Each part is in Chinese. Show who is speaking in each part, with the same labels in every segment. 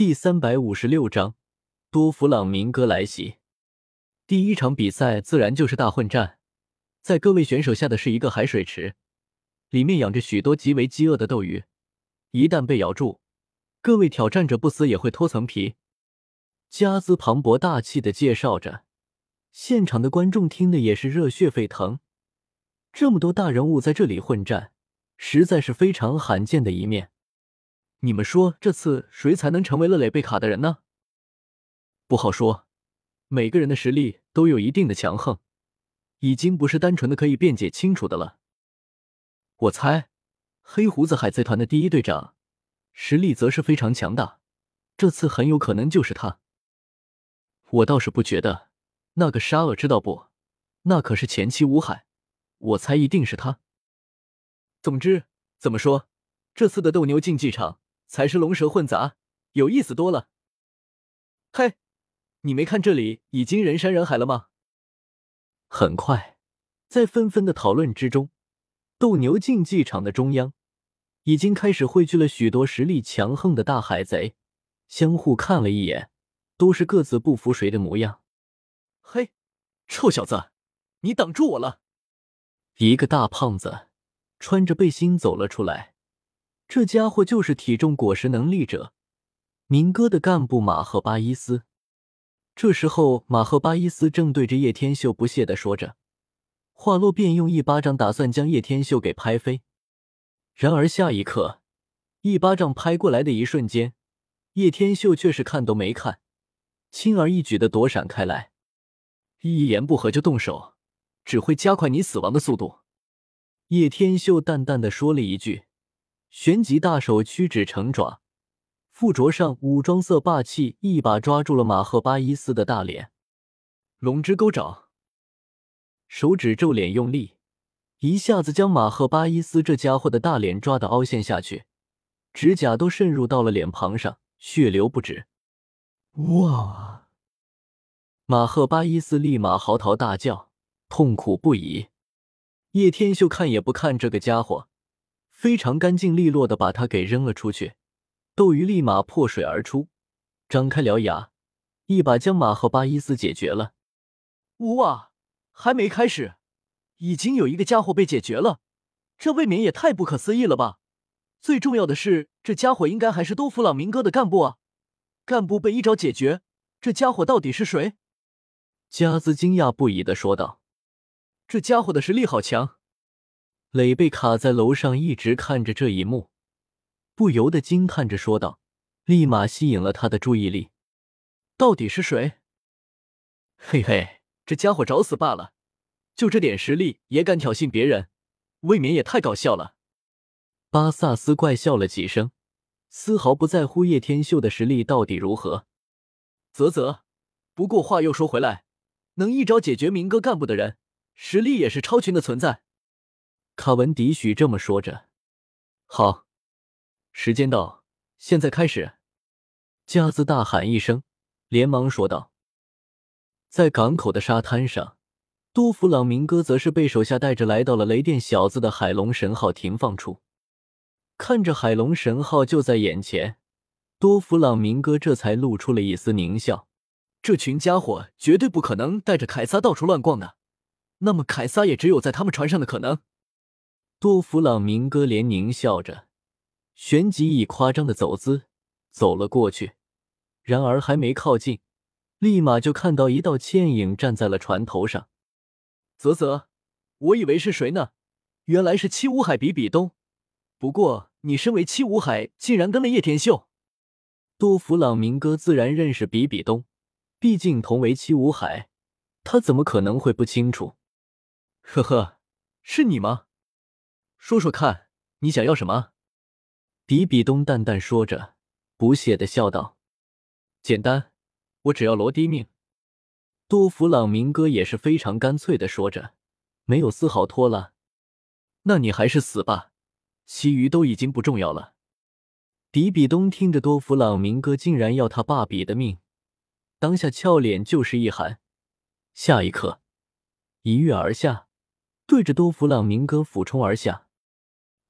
Speaker 1: 第三百五十六章多弗朗明哥来袭。第一场比赛自然就是大混战，在各位选手下的是一个海水池，里面养着许多极为饥饿的斗鱼，一旦被咬住，各位挑战者不死也会脱层皮。加兹磅礴大气的介绍着，现场的观众听的也是热血沸腾。这么多大人物在这里混战，实在是非常罕见的一面。你们说这次谁才能成为了累贝卡的人呢？不好说，每个人的实力都有一定的强横，已经不是单纯的可以辩解清楚的了。我猜，黑胡子海贼团的第一队长实力则是非常强大，这次很有可能就是他。我倒是不觉得，那个沙俄知道不？那可是前期乌海，我猜一定是他。总之，怎么说，这次的斗牛竞技场。才是龙蛇混杂，有意思多了。嘿，你没看这里已经人山人海了吗？很快，在纷纷的讨论之中，斗牛竞技场的中央已经开始汇聚了许多实力强横的大海贼，相互看了一眼，都是各自不服谁的模样。嘿，臭小子，你挡住我了！一个大胖子穿着背心走了出来。这家伙就是体重果实能力者明哥的干部马赫巴伊斯。这时候，马赫巴伊斯正对着叶天秀不屑的说着，话落便用一巴掌打算将叶天秀给拍飞。然而下一刻，一巴掌拍过来的一瞬间，叶天秀却是看都没看，轻而易举的躲闪开来。一言不合就动手，只会加快你死亡的速度。叶天秀淡淡的说了一句。旋即大手屈指成爪，附着上武装色霸气，一把抓住了马赫巴伊斯的大脸。龙之钩爪，手指皱脸用力，一下子将马赫巴伊斯这家伙的大脸抓得凹陷下去，指甲都渗入到了脸庞上，血流不止。哇！马赫巴伊斯立马嚎啕大叫，痛苦不已。叶天秀看也不看这个家伙。非常干净利落的把他给扔了出去，斗鱼立马破水而出，张开獠牙，一把将马赫巴伊斯解决了。哇，还没开始，已经有一个家伙被解决了，这未免也太不可思议了吧！最重要的是，这家伙应该还是多弗朗明哥的干部啊！干部被一招解决，这家伙到底是谁？加兹惊讶不已的说道：“这家伙的实力好强。”磊贝卡在楼上一直看着这一幕，不由得惊叹着说道，立马吸引了他的注意力。到底是谁？嘿嘿，这家伙找死罢了！就这点实力也敢挑衅别人，未免也太搞笑了。巴萨斯怪笑了几声，丝毫不在乎叶天秀的实力到底如何。啧啧，不过话又说回来，能一招解决明哥干部的人，实力也是超群的存在。卡文迪许这么说着：“好，时间到，现在开始。”加兹大喊一声，连忙说道：“在港口的沙滩上，多弗朗明哥则是被手下带着来到了雷电小子的海龙神号停放处。看着海龙神号就在眼前，多弗朗明哥这才露出了一丝狞笑。这群家伙绝对不可能带着凯撒到处乱逛的，那么凯撒也只有在他们船上的可能。多弗朗明哥连狞笑着，旋即以夸张的走姿走了过去。然而还没靠近，立马就看到一道倩影站在了船头上。啧啧，我以为是谁呢？原来是七武海比比东。不过你身为七武海，竟然跟了叶天秀。多弗朗明哥自然认识比比东，毕竟同为七武海，他怎么可能会不清楚？呵呵，是你吗？说说看，你想要什么？比比东淡淡说着，不屑的笑道：“简单，我只要罗迪命。”多弗朗明哥也是非常干脆的说着，没有丝毫拖拉。那你还是死吧，其余都已经不重要了。比比东听着多弗朗明哥竟然要他爸比的命，当下俏脸就是一寒，下一刻一跃而下，对着多弗朗明哥俯冲而下。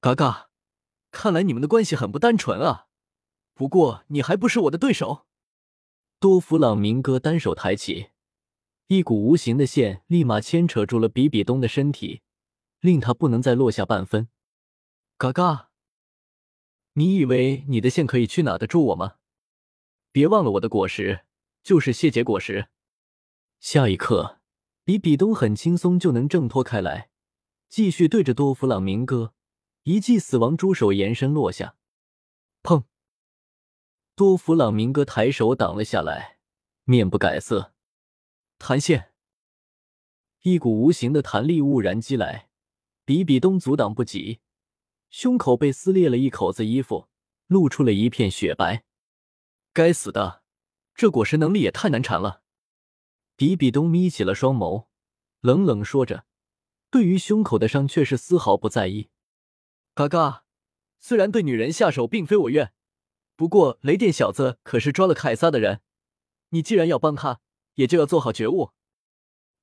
Speaker 1: 嘎嘎，看来你们的关系很不单纯啊！不过你还不是我的对手。多弗朗明哥单手抬起，一股无形的线立马牵扯住了比比东的身体，令他不能再落下半分。嘎嘎，你以为你的线可以去哪得住我吗？别忘了我的果实就是谢结果实。下一刻，比比东很轻松就能挣脱开来，继续对着多弗朗明哥一记死亡猪手延伸落下。砰！多弗朗明哥抬手挡了下来，面不改色。弹线，一股无形的弹力兀然击来，比比东阻挡不及，胸口被撕裂了一口子衣服，露出了一片雪白。该死的，这果实能力也太难缠了。比比东眯起了双眸，冷冷说着，对于胸口的伤却是丝毫不在意。嘎嘎，虽然对女人下手并非我愿。不过，雷电小子可是抓了凯撒的人，你既然要帮他，也就要做好觉悟。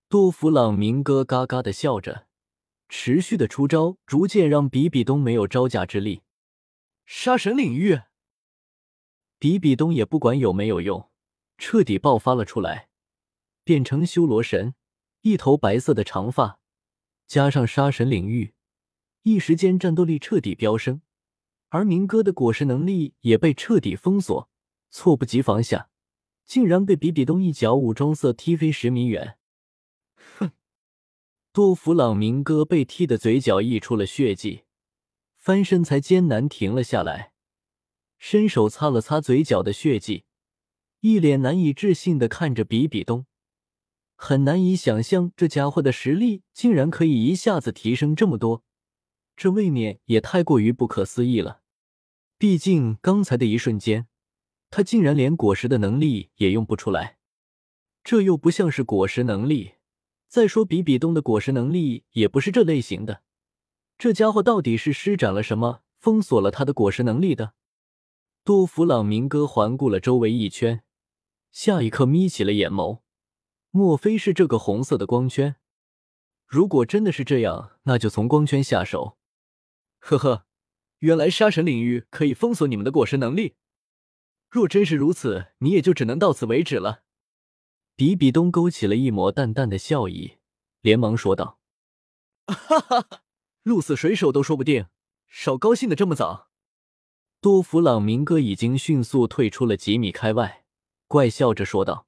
Speaker 1: 多弗朗明哥嘎嘎的笑着，持续的出招，逐渐让比比东没有招架之力。杀神领域，比比东也不管有没有用，彻底爆发了出来，变成修罗神，一头白色的长发，加上杀神领域，一时间战斗力彻底飙升。而明哥的果实能力也被彻底封锁，猝不及防下，竟然被比比东一脚武装色踢飞十米远。哼！多弗朗明哥被踢的嘴角溢出了血迹，翻身才艰难停了下来，伸手擦了擦嘴角的血迹，一脸难以置信的看着比比东，很难以想象这家伙的实力竟然可以一下子提升这么多。这未免也太过于不可思议了。毕竟刚才的一瞬间，他竟然连果实的能力也用不出来，这又不像是果实能力。再说比比东的果实能力也不是这类型的，这家伙到底是施展了什么，封锁了他的果实能力的？多弗朗明哥环顾了周围一圈，下一刻眯起了眼眸，莫非是这个红色的光圈？如果真的是这样，那就从光圈下手。呵呵，原来杀神领域可以封锁你们的果实能力。若真是如此，你也就只能到此为止了。比比东勾起了一抹淡淡的笑意，连忙说道：“哈哈，鹿死谁手都说不定，少高兴的这么早。”多弗朗明哥已经迅速退出了几米开外，怪笑着说道。